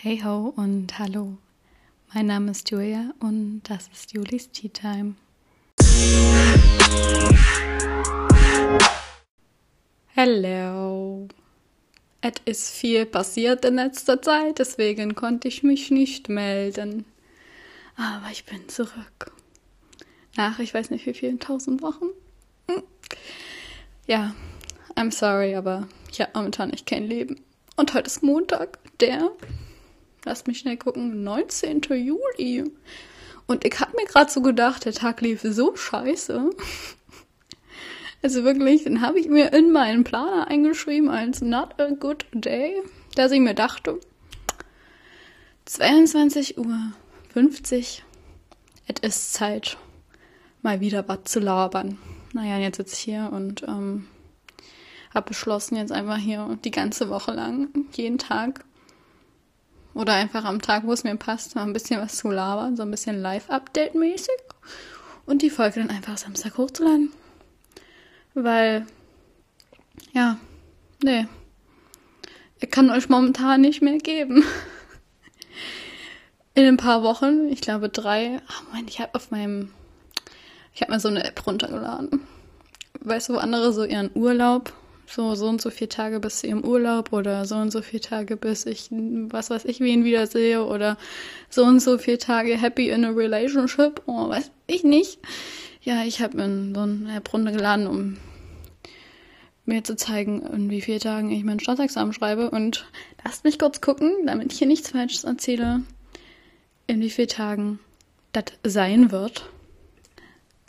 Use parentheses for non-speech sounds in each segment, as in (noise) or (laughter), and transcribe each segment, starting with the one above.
Hey ho und hallo. Mein Name ist Julia und das ist Julis Tea Time. Hello. Es ist viel passiert in letzter Zeit, deswegen konnte ich mich nicht melden. Aber ich bin zurück. Nach ich weiß nicht wie vielen tausend Wochen. Hm. Ja, I'm sorry, aber ich habe momentan echt kein Leben. Und heute ist Montag, der Lass mich schnell gucken. 19. Juli. Und ich habe mir gerade so gedacht, der Tag lief so scheiße. (laughs) Also wirklich, den habe ich mir in meinen Planer eingeschrieben als not a good day, dass ich mir dachte, 22 Uhr 50, es ist Zeit, mal wieder was zu labern. Naja, jetzt sitze ich hier und ähm, habe beschlossen, jetzt einfach hier die ganze Woche lang, jeden Tag oder einfach am Tag, wo es mir passt, mal ein bisschen was zu labern, so ein bisschen Live-Update-mäßig. Und die Folge dann einfach Samstag hochzuladen. Weil, ja, nee. Ich kann euch momentan nicht mehr geben. In ein paar Wochen, ich glaube drei, ach Moment, ich habe auf meinem, ich habe mir so eine App runtergeladen. Weißt du, wo andere so ihren Urlaub so, so und so viele Tage bis zu ihrem Urlaub oder so und so viele Tage bis ich, was weiß ich, wen wiedersehe oder so und so viele Tage happy in a relationship, oh, weiß ich nicht. Ja, ich habe mir so eine App runtergeladen, um mir zu zeigen, in wie vielen Tagen ich mein Staatsexamen schreibe und lasst mich kurz gucken, damit ich hier nichts Falsches erzähle, in wie vielen Tagen das sein wird.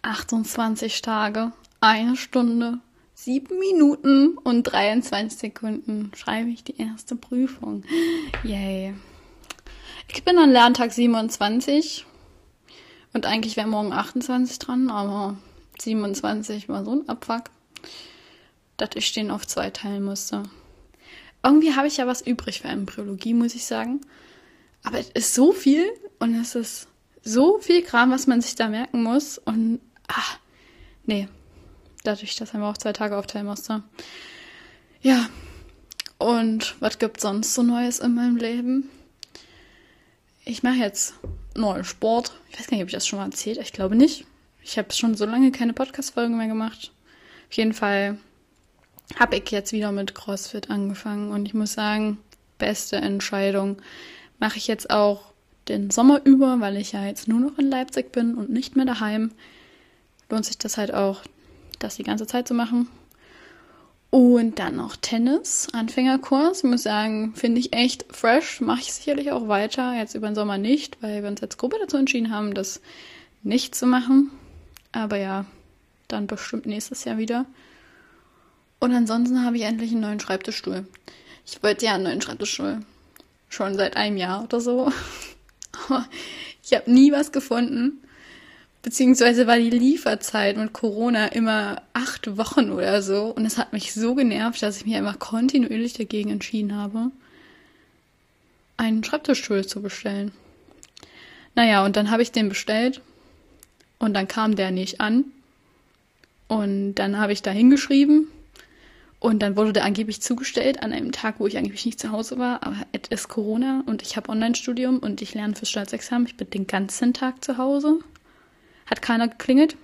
28 Tage, eine Stunde, 7 Minuten und 23 Sekunden schreibe ich die erste Prüfung. Yay. Ich bin an Lerntag 27 und eigentlich wäre morgen 28 dran, aber 27 war so ein Abfuck, dass ich den auf zwei teilen musste. Irgendwie habe ich ja was übrig für Embryologie, muss ich sagen. Aber es ist so viel und es ist so viel Kram, was man sich da merken muss. Und, ah, nee, dadurch, dass er mir auch zwei Tage aufteilen musste. Ja. Und was gibt sonst so Neues in meinem Leben? Ich mache jetzt neuen Sport. Ich weiß gar nicht, ob ich das schon mal erzählt. Ich glaube nicht. Ich habe schon so lange keine Podcast-Folgen mehr gemacht. Auf jeden Fall habe ich jetzt wieder mit CrossFit angefangen und ich muss sagen, beste Entscheidung. Mache ich jetzt auch den Sommer über, weil ich ja jetzt nur noch in Leipzig bin und nicht mehr daheim. Lohnt sich das halt auch, das die ganze Zeit zu machen. Und dann noch Tennis, Anfängerkurs. Ich muss sagen, finde ich echt fresh. Mache ich sicherlich auch weiter. Jetzt über den Sommer nicht, weil wir uns als Gruppe dazu entschieden haben, das nicht zu machen. Aber ja, dann bestimmt nächstes Jahr wieder. Und ansonsten habe ich endlich einen neuen Schreibtischstuhl. Ich wollte ja einen neuen Schreibtischstuhl. Schon seit einem Jahr oder so. (laughs) Aber ich habe nie was gefunden. Beziehungsweise war die Lieferzeit mit Corona immer acht Wochen oder so. Und es hat mich so genervt, dass ich mich einfach kontinuierlich dagegen entschieden habe, einen Schreibtischstuhl zu bestellen. Naja, und dann habe ich den bestellt. Und dann kam der nicht an. Und dann habe ich da hingeschrieben. Und dann wurde der angeblich zugestellt an einem Tag, wo ich angeblich nicht zu Hause war. Aber es ist Corona und ich habe Online-Studium und ich lerne fürs Staatsexamen. Ich bin den ganzen Tag zu Hause. Hat keiner geklingelt.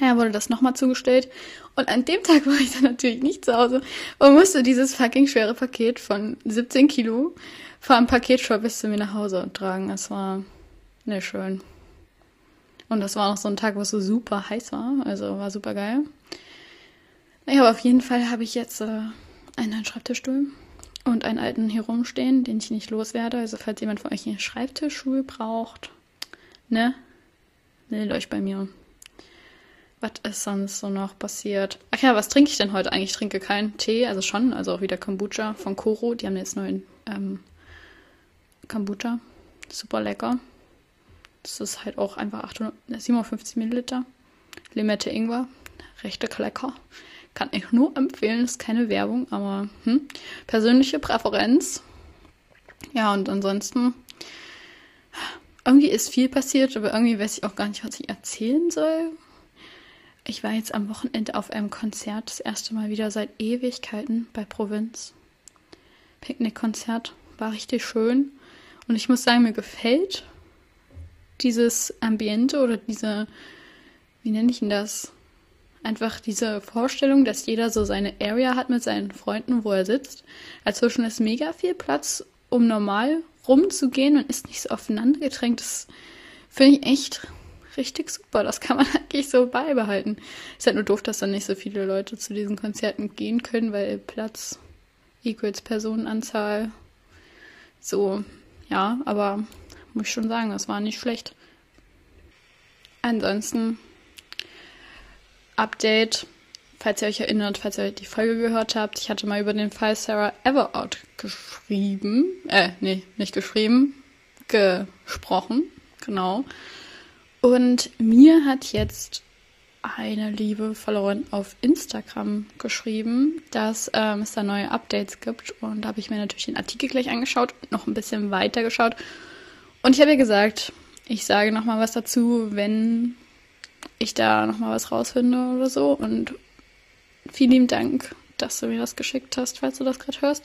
Ja, wurde das nochmal zugestellt. Und an dem Tag (laughs) war ich dann natürlich nicht zu Hause und musste dieses fucking schwere Paket von 17 Kilo vom Paketshop bis zu mir nach Hause tragen. Es war nicht schön. Und das war noch so ein Tag, wo es so super heiß war. Also war super geil. Naja, aber auf jeden Fall habe ich jetzt äh, einen neuen Schreibtischstuhl und einen alten hier rumstehen, den ich nicht loswerde. Also falls jemand von euch einen Schreibtischstuhl braucht, ne, meldet euch bei mir. Was ist sonst so noch passiert? Ach ja, was trinke ich denn heute eigentlich? Ich trinke keinen Tee, also schon, also auch wieder Kombucha von Koro. Die haben jetzt neuen ähm, Kombucha. Super lecker. Das ist halt auch einfach 800, 750 Milliliter. Limette Ingwer. Recht lecker. Kann ich nur empfehlen, ist keine Werbung, aber hm, persönliche Präferenz. Ja, und ansonsten irgendwie ist viel passiert, aber irgendwie weiß ich auch gar nicht, was ich erzählen soll. Ich war jetzt am Wochenende auf einem Konzert, das erste Mal wieder seit Ewigkeiten bei Provinz. Picknickkonzert war richtig schön. Und ich muss sagen, mir gefällt dieses Ambiente oder diese, wie nenne ich denn das? Einfach diese Vorstellung, dass jeder so seine Area hat mit seinen Freunden, wo er sitzt. Dazwischen ist mega viel Platz, um normal rumzugehen und ist nicht so aufeinander gedrängt. Das finde ich echt richtig super. Das kann man (laughs) eigentlich so beibehalten. Ist halt nur doof, dass dann nicht so viele Leute zu diesen Konzerten gehen können, weil Platz equals Personenanzahl. So, ja, aber muss ich schon sagen, das war nicht schlecht. Ansonsten Update, falls ihr euch erinnert, falls ihr die Folge gehört habt, ich hatte mal über den Fall Sarah Everard geschrieben, äh, nee, nicht geschrieben, gesprochen, genau. Und mir hat jetzt eine liebe Followerin auf Instagram geschrieben, dass ähm, es da neue Updates gibt. Und da habe ich mir natürlich den Artikel gleich angeschaut und noch ein bisschen weiter geschaut. Und ich habe ihr gesagt, ich sage nochmal was dazu, wenn ich da nochmal was rausfinde oder so. Und vielen lieben Dank, dass du mir das geschickt hast, falls du das gerade hörst.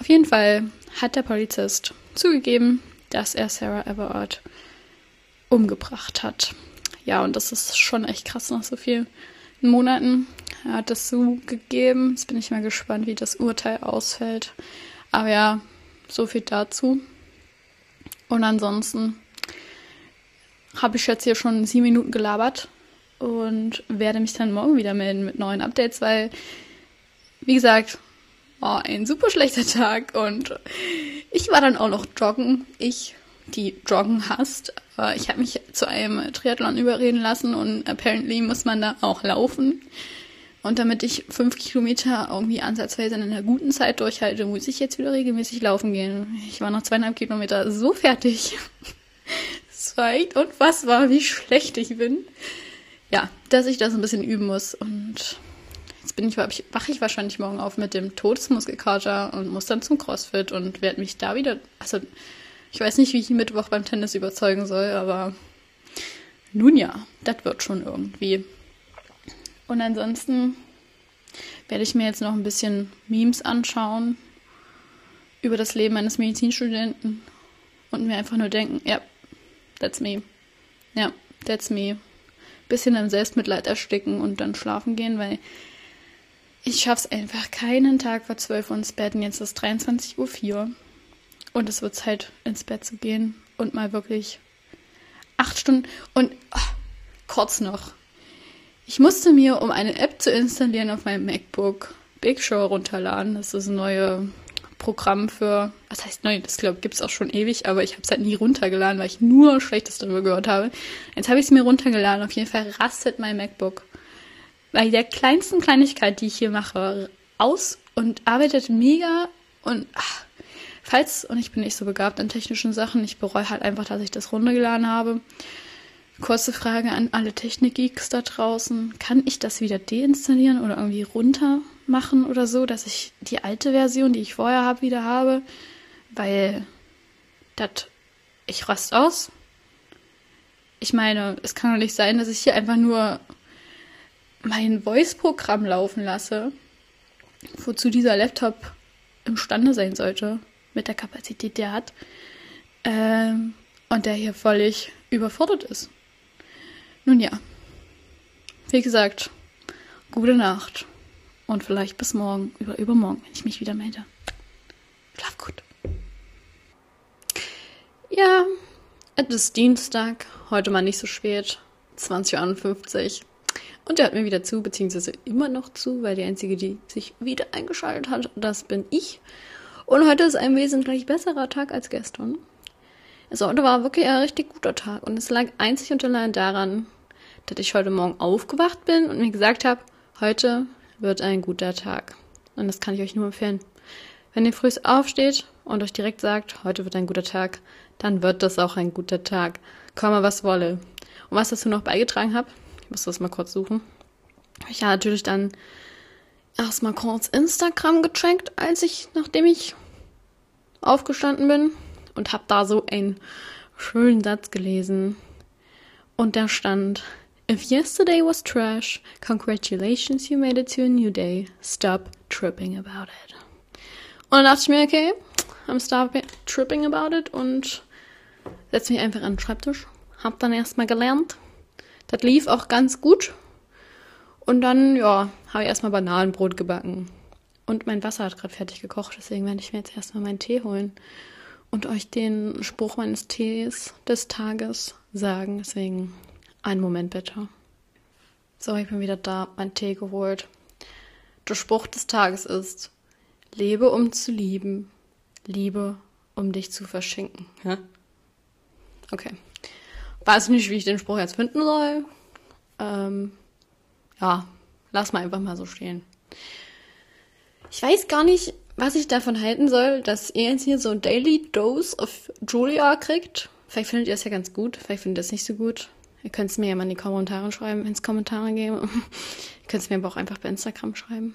Auf jeden Fall hat der Polizist zugegeben, dass er Sarah Everard umgebracht hat. Ja, und das ist schon echt krass nach so vielen Monaten. Er hat das zugegeben. Jetzt bin ich mal gespannt, wie das Urteil ausfällt. Aber ja, so viel dazu. Und ansonsten habe ich jetzt hier schon sieben Minuten gelabert und werde mich dann morgen wieder melden mit neuen Updates, weil, wie gesagt, war ein super schlechter Tag und ich war dann auch noch joggen. Ich die Joggen hasst. Aber ich habe mich zu einem Triathlon überreden lassen und apparently muss man da auch laufen. Und damit ich fünf Kilometer irgendwie ansatzweise in einer guten Zeit durchhalte, muss ich jetzt wieder regelmäßig laufen gehen. Ich war nach zweieinhalb Kilometer so fertig. (laughs) Es war echt unfassbar, wie schlecht ich bin. Ja, dass ich das ein bisschen üben muss. Und jetzt bin ich, wache ich wahrscheinlich morgen auf mit dem Todesmuskelkater und muss dann zum CrossFit und werde mich da wieder, also ich weiß nicht, wie ich Mittwoch beim Tennis überzeugen soll, aber nun ja, das wird schon irgendwie. Und ansonsten werde ich mir jetzt noch ein bisschen Memes anschauen über das Leben eines Medizinstudenten und mir einfach nur denken, ja, that's me. Ja, that's me. Bisschen im Selbstmitleid ersticken und dann schlafen gehen, weil ich schaff's einfach keinen Tag vor 12 Uhr ins Bett und jetzt ist 23.04 Uhr. Und es wird Zeit, ins Bett zu gehen und mal wirklich acht Stunden. Und oh, kurz noch. Ich musste mir, um eine App zu installieren auf meinem MacBook, Big Show runterladen. Das ist ein neues Programm für, was heißt neu, das glaube gibt es auch schon ewig, aber ich habe es halt nie runtergeladen, weil ich nur Schlechtes darüber gehört habe. Jetzt habe ich es mir runtergeladen. Auf jeden Fall rastet mein MacBook. Bei der kleinsten Kleinigkeit, die ich hier mache, aus und arbeitet mega und ach, Falls, und ich bin nicht so begabt an technischen Sachen, ich bereue halt einfach, dass ich das runtergeladen habe. Kurze Frage an alle Technik-Geeks da draußen. Kann ich das wieder deinstallieren oder irgendwie runter machen oder so, dass ich die alte Version, die ich vorher habe, wieder habe? Weil das, ich rast aus. Ich meine, es kann doch nicht sein, dass ich hier einfach nur mein Voice-Programm laufen lasse, wozu dieser Laptop imstande sein sollte mit der Kapazität, die er hat. Ähm, und der hier völlig überfordert ist. Nun ja. Wie gesagt, gute Nacht. Und vielleicht bis morgen, über übermorgen, wenn ich mich wieder melde. Schlaf gut. Ja, es ist Dienstag, heute mal nicht so spät, 20.51 Uhr. Und er hört mir wieder zu, beziehungsweise immer noch zu, weil die einzige, die sich wieder eingeschaltet hat, das bin ich. Und heute ist ein wesentlich besserer Tag als gestern. Also heute war wirklich ein richtig guter Tag. Und es lag einzig und allein daran, dass ich heute Morgen aufgewacht bin und mir gesagt habe, heute wird ein guter Tag. Und das kann ich euch nur empfehlen. Wenn ihr früh aufsteht und euch direkt sagt, heute wird ein guter Tag, dann wird das auch ein guter Tag. Komme was wolle. Und was dazu noch beigetragen habe, ich muss das mal kurz suchen. Ich habe natürlich dann erstmal kurz Instagram gecheckt, als ich, nachdem ich aufgestanden bin und habe da so einen schönen Satz gelesen. Und da stand, If yesterday was trash, congratulations, you made it to a new day. Stop tripping about it. Und dann dachte ich mir, okay, I'm stop tripping about it und setze mich einfach an den Schreibtisch. Hab dann erstmal gelernt. Das lief auch ganz gut. Und dann, ja, habe ich erstmal Bananenbrot gebacken. Und mein Wasser hat gerade fertig gekocht, deswegen werde ich mir jetzt erstmal meinen Tee holen und euch den Spruch meines Tees des Tages sagen. Deswegen einen Moment bitte. So, ich bin wieder da, mein Tee geholt. Der Spruch des Tages ist: Lebe um zu lieben, liebe um dich zu verschenken. Ja? Okay. Weiß nicht, wie ich den Spruch jetzt finden soll. Ähm, ja, lass mal einfach mal so stehen. Ich weiß gar nicht, was ich davon halten soll, dass ihr jetzt hier so ein Daily Dose of Julia kriegt. Vielleicht findet ihr es ja ganz gut, vielleicht findet ihr es nicht so gut. Ihr könnt es mir ja mal in die Kommentare schreiben, ins Kommentare geben. (laughs) ihr könnt es mir aber auch einfach bei Instagram schreiben.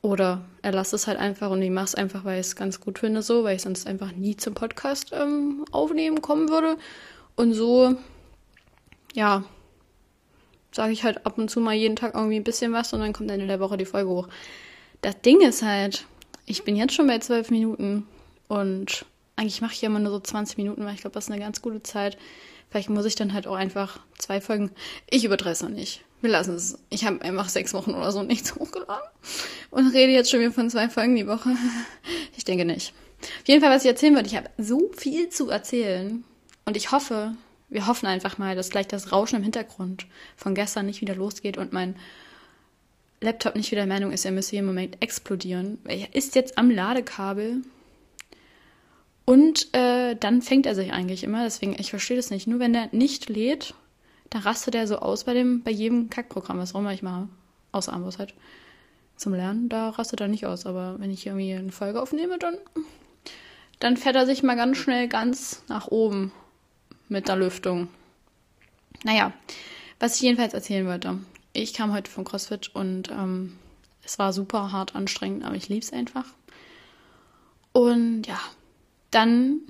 Oder er lasst es halt einfach und ich mache es einfach, weil ich es ganz gut finde, so, weil ich sonst einfach nie zum Podcast ähm, aufnehmen kommen würde. Und so, ja, sage ich halt ab und zu mal jeden Tag irgendwie ein bisschen was und dann kommt Ende der Woche die Folge hoch. Das Ding ist halt, ich bin jetzt schon bei zwölf Minuten und eigentlich mache ich ja immer nur so 20 Minuten, weil ich glaube, das ist eine ganz gute Zeit. Vielleicht muss ich dann halt auch einfach zwei Folgen. Ich übertreibe es noch nicht. Wir lassen es. Ich habe einfach sechs Wochen oder so nichts hochgeladen und rede jetzt schon wieder von zwei Folgen die Woche. (laughs) Ich denke nicht. Auf jeden Fall, was ich erzählen würde, ich habe so viel zu erzählen und ich hoffe, wir hoffen einfach mal, dass gleich das Rauschen im Hintergrund von gestern nicht wieder losgeht und mein Laptop nicht wieder der Meinung ist, er müsse hier im Moment explodieren. Er ist jetzt am Ladekabel. Und äh, dann fängt er sich eigentlich immer. Deswegen, ich verstehe das nicht. Nur wenn der nicht lädt, da rastet er so aus bei dem, bei jedem Kackprogramm, was auch immer ich mache. Außer Ambos halt. Zum Lernen, da rastet er nicht aus. Aber wenn ich irgendwie eine Folge aufnehme, dann, dann fährt er sich mal ganz schnell ganz nach oben mit der Lüftung. Naja, was ich jedenfalls erzählen wollte ich kam heute von CrossFit und ähm, es war super hart anstrengend, aber ich liebe es einfach. Und ja, dann,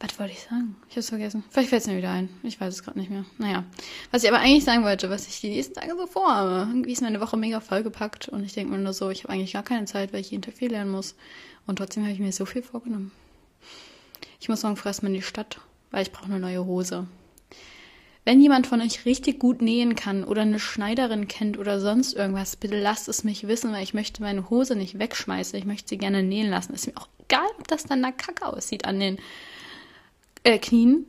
was wollte ich sagen? Ich habe es vergessen. Vielleicht fällt es mir wieder ein. Ich weiß es gerade nicht mehr. Naja, was ich aber eigentlich sagen wollte, was ich die nächsten Tage so vorhabe. Irgendwie ist meine Woche mega vollgepackt und ich denke mir nur so, ich habe eigentlich gar keine Zeit, weil ich jeden Tag viel lernen muss. Und trotzdem habe ich mir so viel vorgenommen. Ich muss morgen früh erstmal in die Stadt, weil ich brauche eine neue Hose. Wenn jemand von euch richtig gut nähen kann oder eine Schneiderin kennt oder sonst irgendwas, bitte lasst es mich wissen, weil ich möchte meine Hose nicht wegschmeißen. Ich möchte sie gerne nähen lassen. Ist mir auch egal, ob das dann nach Kacke aussieht an den äh, Knien.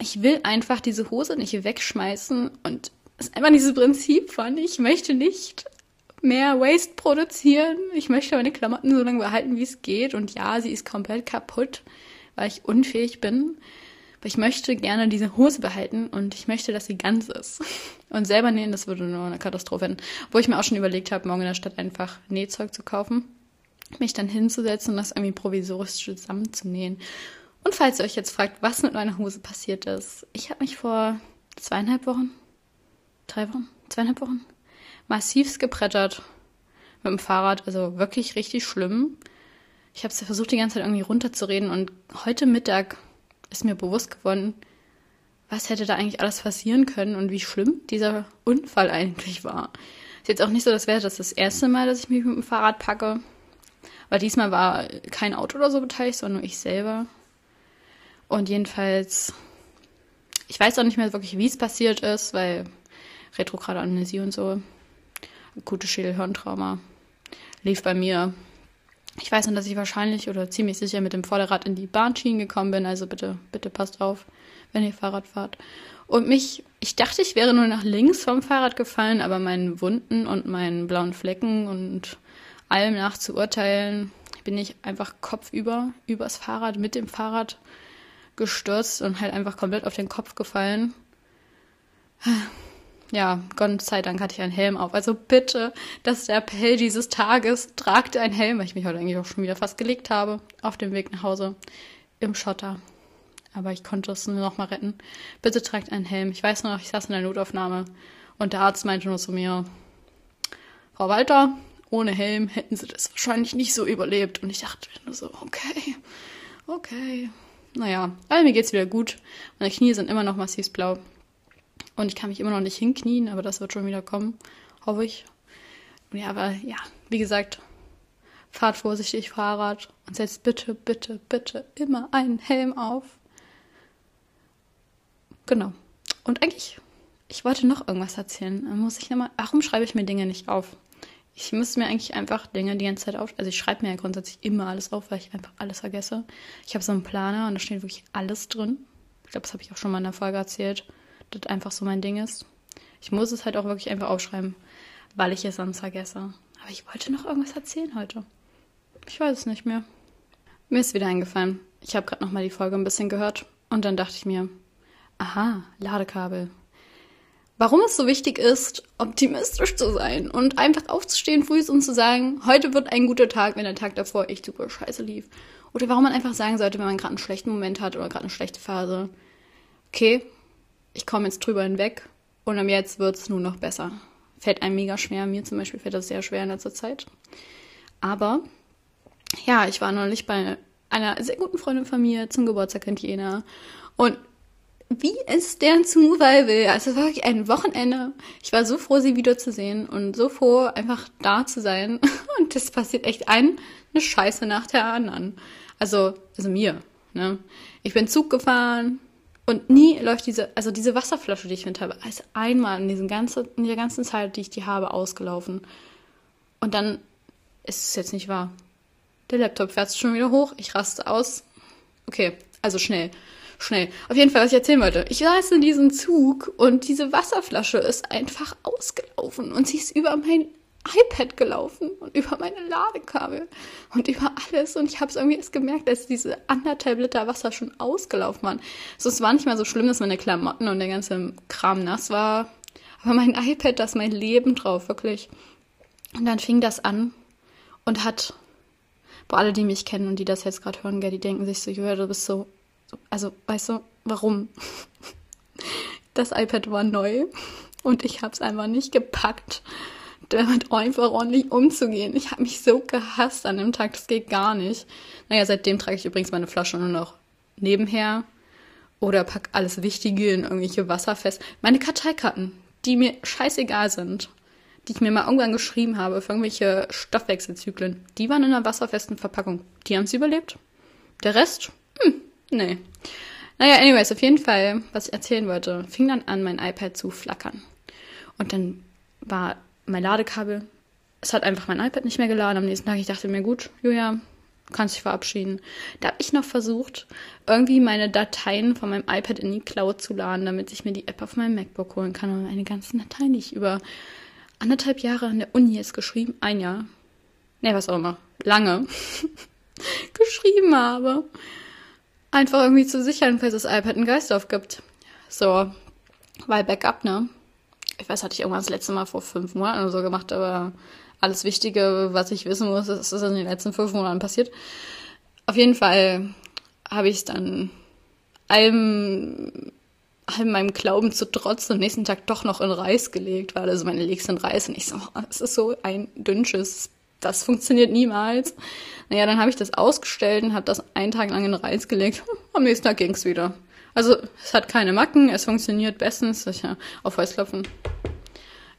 Ich will einfach diese Hose nicht wegschmeißen und es ist einfach dieses Prinzip von, ich möchte nicht mehr Waste produzieren. Ich möchte meine Klamotten so lange behalten, wie es geht. Und ja, sie ist komplett kaputt, weil ich unfähig bin. Ich möchte gerne diese Hose behalten und ich möchte, dass sie ganz ist. Und selber nähen, das würde nur eine Katastrophe werden. Wo ich mir auch schon überlegt habe, morgen in der Stadt einfach Nähzeug zu kaufen, mich dann hinzusetzen und das irgendwie provisorisch zusammenzunähen. Und falls ihr euch jetzt fragt, was mit meiner Hose passiert ist, ich habe mich vor zweieinhalb Wochen, drei Wochen, zweieinhalb Wochen, massivst gebrettert mit dem Fahrrad, also wirklich richtig schlimm. Ich habe versucht, die ganze Zeit irgendwie runterzureden und heute Mittag ist mir bewusst geworden, was hätte da eigentlich alles passieren können und wie schlimm dieser Unfall eigentlich war. Ist jetzt auch nicht so, dass wäre das das erste Mal, dass ich mich mit dem Fahrrad packe. Aber diesmal war kein Auto oder so beteiligt, sondern nur ich selber. Und jedenfalls, ich weiß auch nicht mehr wirklich, wie es passiert ist, weil retrograde Amnesie und so, akute Schädelhirntrauma, lief bei mir ich weiß nur, dass ich wahrscheinlich oder ziemlich sicher mit dem Vorderrad in die Bahnschienen gekommen bin. Also bitte, bitte passt auf, wenn ihr Fahrrad fahrt. Und mich, ich dachte, ich wäre nur nach links vom Fahrrad gefallen, aber meinen Wunden und meinen blauen Flecken und allem nach zu urteilen, bin ich einfach kopfüber übers Fahrrad mit dem Fahrrad gestürzt und halt einfach komplett auf den Kopf gefallen ja, Gott sei Dank hatte ich einen Helm auf. Also bitte, das ist der Appell dieses Tages. Tragt einen Helm, weil ich mich heute eigentlich auch schon wieder fast gelegt habe, auf dem Weg nach Hause im Schotter. Aber ich konnte es nur noch mal retten. Bitte tragt einen Helm. Ich weiß noch, ich saß in der Notaufnahme und der Arzt meinte nur zu mir, Frau Walter, ohne Helm hätten Sie das wahrscheinlich nicht so überlebt. Und ich dachte nur so, okay, okay. Naja, aber mir geht's wieder gut. Meine Knie sind immer noch massiv blau. Und ich kann mich immer noch nicht hinknien, aber das wird schon wieder kommen, hoffe ich. Ja, aber ja, wie gesagt, fahrt vorsichtig Fahrrad und setzt bitte, bitte, bitte immer einen Helm auf. Genau. Und eigentlich, ich wollte noch irgendwas erzählen. Muss ich nochmal, warum schreibe ich mir Dinge nicht auf? Ich müsste mir eigentlich einfach Dinge die ganze Zeit auf. Also ich schreibe mir ja grundsätzlich immer alles auf, weil ich einfach alles vergesse. Ich habe so einen Planer und da steht wirklich alles drin. Ich glaube, das habe ich auch schon mal in der Folge erzählt, das einfach so mein Ding ist. Ich muss es halt auch wirklich einfach aufschreiben, weil ich es sonst vergesse. Aber ich wollte noch irgendwas erzählen heute. Ich weiß es nicht mehr. Mir ist wieder eingefallen. Ich habe gerade noch mal die Folge ein bisschen gehört und dann dachte ich mir, aha, Ladekabel warum es so wichtig ist, optimistisch zu sein und einfach aufzustehen früh und zu sagen, heute wird ein guter Tag, wenn der Tag davor echt super scheiße lief. Oder warum man einfach sagen sollte, wenn man gerade einen schlechten Moment hat oder gerade eine schlechte Phase, okay, ich komme jetzt drüber hinweg und am jetzt wird es nur noch besser. Fällt einem mega schwer. Mir zum Beispiel fällt das sehr schwer in letzter Zeit. Aber ja, ich war neulich bei einer sehr guten Freundin von mir zum Geburtstag in Jena und wie es deren Zufall will. Also es war wirklich ein Wochenende. Ich war so froh, sie wiederzusehen und so froh, einfach da zu sein. (laughs) Und das passiert echt ein, eine Scheiße nach der anderen. Also, also mir, ne? Ich bin Zug gefahren und nie läuft diese, also diese Wasserflasche, die ich mit habe, ist einmal in, diesen ganzen, in der ganzen Zeit, die ich die habe, ausgelaufen. Und dann ist es jetzt nicht wahr. Der Laptop fährt schon wieder hoch, ich raste aus. Okay, also schnell schnell. Auf jeden Fall, was ich erzählen wollte. Ich saß in diesem Zug und diese Wasserflasche ist einfach ausgelaufen und sie ist über mein iPad gelaufen und über meine Ladekabel und über alles. Und ich habe es irgendwie erst gemerkt, dass diese anderthalb Liter Wasser schon ausgelaufen waren. Also es war nicht mal so schlimm, dass meine Klamotten und der ganze Kram nass war. Aber mein iPad, da ist mein Leben drauf, wirklich. Und dann fing das an und hat, boah, alle, die mich kennen und die das jetzt gerade hören, die denken sich so, Julia, du bist so also, weißt du, warum? (laughs) Das iPad war neu und ich habe es einfach nicht gepackt, damit einfach ordentlich umzugehen. Ich habe mich so gehasst an dem Tag, das geht gar nicht. Naja, seitdem trage ich übrigens meine Flasche nur noch nebenher oder pack alles Wichtige in irgendwelche Wasser fest. Meine Karteikarten, die mir scheißegal sind, die ich mir mal irgendwann geschrieben habe für irgendwelche Stoffwechselzyklen, die waren in einer wasserfesten Verpackung. Die haben es überlebt. Der Rest, hm, Nee. Naja, anyways, auf jeden Fall, was ich erzählen wollte, fing dann an, mein iPad zu flackern. Und dann war mein Ladekabel, es hat einfach mein iPad nicht mehr geladen am nächsten Tag. Ich dachte mir, gut, Julia, kannst dich verabschieden. Da habe ich noch versucht, irgendwie meine Dateien von meinem iPad in die Cloud zu laden, damit ich mir die App auf meinem MacBook holen kann und meine ganzen Dateien, die ich über anderthalb Jahre an der Uni jetzt geschrieben, ein Jahr, ne, was auch immer, lange (laughs) geschrieben habe einfach irgendwie zu sichern, falls das iPad einen Geist aufgibt. So, weil Backup, ne? Ich weiß, hatte ich irgendwann das letzte Mal vor fünf Monaten oder so gemacht, aber alles Wichtige, was ich wissen muss, ist, ist in den letzten fünf Monaten passiert. Auf jeden Fall habe ich es dann allem, allem meinem Glauben zu trotz am nächsten Tag doch noch in Reis gelegt, weil also meine legst in Reis und ich so, es ist so ein dünnsches das funktioniert niemals. Naja, dann habe ich das ausgestellt und habe das einen Tag lang in Reis gelegt. (laughs) Am nächsten Tag ging es wieder. Also es hat keine Macken, es funktioniert bestens. Sicher, auf Holz klopfen.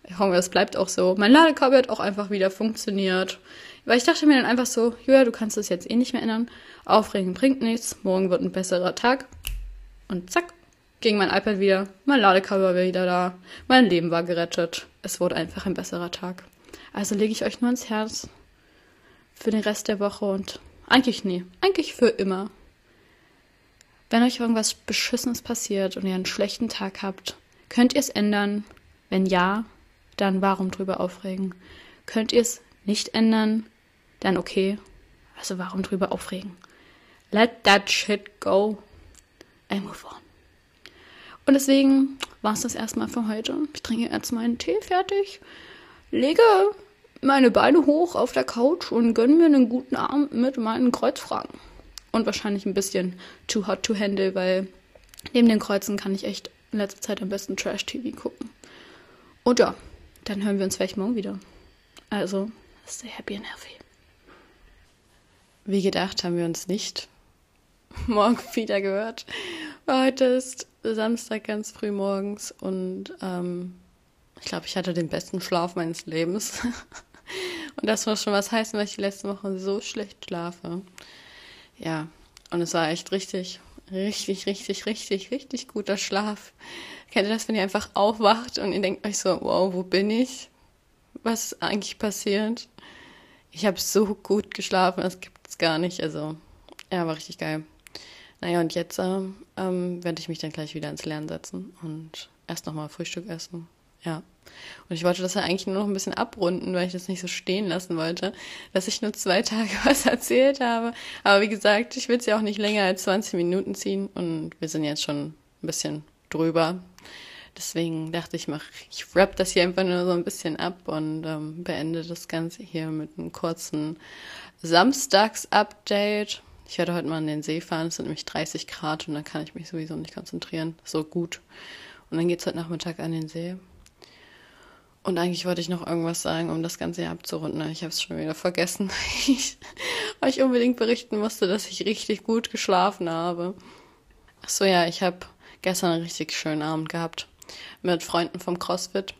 Ich hoffe, es bleibt auch so. Mein Ladekabel hat auch einfach wieder funktioniert. Weil ich dachte mir dann einfach so, Julia, du kannst das jetzt eh nicht mehr ändern. Aufregen bringt nichts. Morgen wird ein besserer Tag. Und zack, ging mein iPad wieder. Mein Ladekabel war wieder da. Mein Leben war gerettet. Es wurde einfach ein besserer Tag. Also lege ich euch nur ins Herz für den Rest der Woche und eigentlich nie, eigentlich für immer. Wenn euch irgendwas Beschissenes passiert und ihr einen schlechten Tag habt, könnt ihr es ändern? Wenn ja, dann warum drüber aufregen? Könnt ihr es nicht ändern? Dann okay. Also warum drüber aufregen? Let that shit go and move on. Und deswegen war es das erstmal für heute. Ich trinke jetzt meinen Tee fertig, lege meine Beine hoch auf der Couch und gönne mir einen guten Abend mit meinen Kreuzfragen. Und wahrscheinlich ein bisschen too hot to handle, weil neben den Kreuzen kann ich echt in letzter Zeit am besten Trash-TV gucken. Und ja, dann hören wir uns vielleicht morgen wieder. Also, stay happy and healthy. Wie gedacht haben wir uns nicht (laughs) morgen wieder gehört. Heute ist Samstag ganz früh morgens und ähm, ich glaube, ich hatte den besten Schlaf meines Lebens. (laughs) Und das muss schon was heißen, weil ich die letzten Wochen so schlecht schlafe. Ja, und es war echt richtig, richtig, richtig, richtig, richtig guter Schlaf. Kennt ihr das, wenn ihr einfach aufwacht und ihr denkt euch so, wow, wo bin ich? Was ist eigentlich passiert? Ich habe so gut geschlafen, das gibt es gar nicht. Also, ja, war richtig geil. Naja, und jetzt ähm, ähm, werde ich mich dann gleich wieder ins Lernen setzen und erst nochmal Frühstück essen. Ja. Und ich wollte das ja eigentlich nur noch ein bisschen abrunden, weil ich das nicht so stehen lassen wollte, dass ich nur zwei (laughs) Tage was erzählt habe. Aber wie gesagt, ich will es ja auch nicht länger als 20 Minuten ziehen und wir sind jetzt schon ein bisschen drüber. Deswegen dachte ich, mach, ich wrap das hier einfach nur so ein bisschen ab und ähm, beende das Ganze hier mit einem kurzen Samstags-Update. Ich werde heute mal an den See fahren, es sind nämlich 30 Grad und dann kann ich mich sowieso nicht konzentrieren. So gut. Und dann geht es heute Nachmittag an den See. Und eigentlich wollte ich noch irgendwas sagen, um das Ganze hier abzurunden. Ich habe es schon wieder vergessen, weil (laughs) ich unbedingt berichten musste, dass ich richtig gut geschlafen habe. Ach so, ja, ich habe gestern einen richtig schönen Abend gehabt mit Freunden vom CrossFit.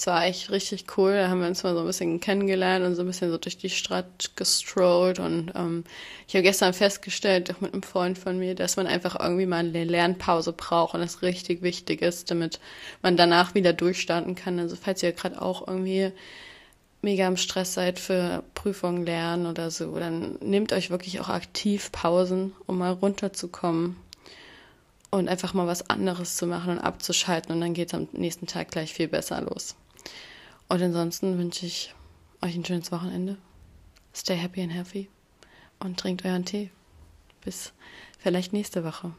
Es war echt richtig cool. Da haben wir uns mal so ein bisschen kennengelernt und so ein bisschen so durch die Stadt gestrollt. Und ähm, ich habe gestern festgestellt, auch mit einem Freund von mir, dass man einfach irgendwie mal eine Lernpause braucht und das richtig wichtig ist, damit man danach wieder durchstarten kann. Also falls ihr gerade auch irgendwie mega im Stress seid für Prüfungen lernen oder so, dann nehmt euch wirklich auch aktiv Pausen, um mal runterzukommen und einfach mal was anderes zu machen und abzuschalten und dann geht es am nächsten Tag gleich viel besser los. Und ansonsten wünsche ich euch ein schönes Wochenende. Stay happy and healthy und trinkt euren Tee. Bis vielleicht nächste Woche.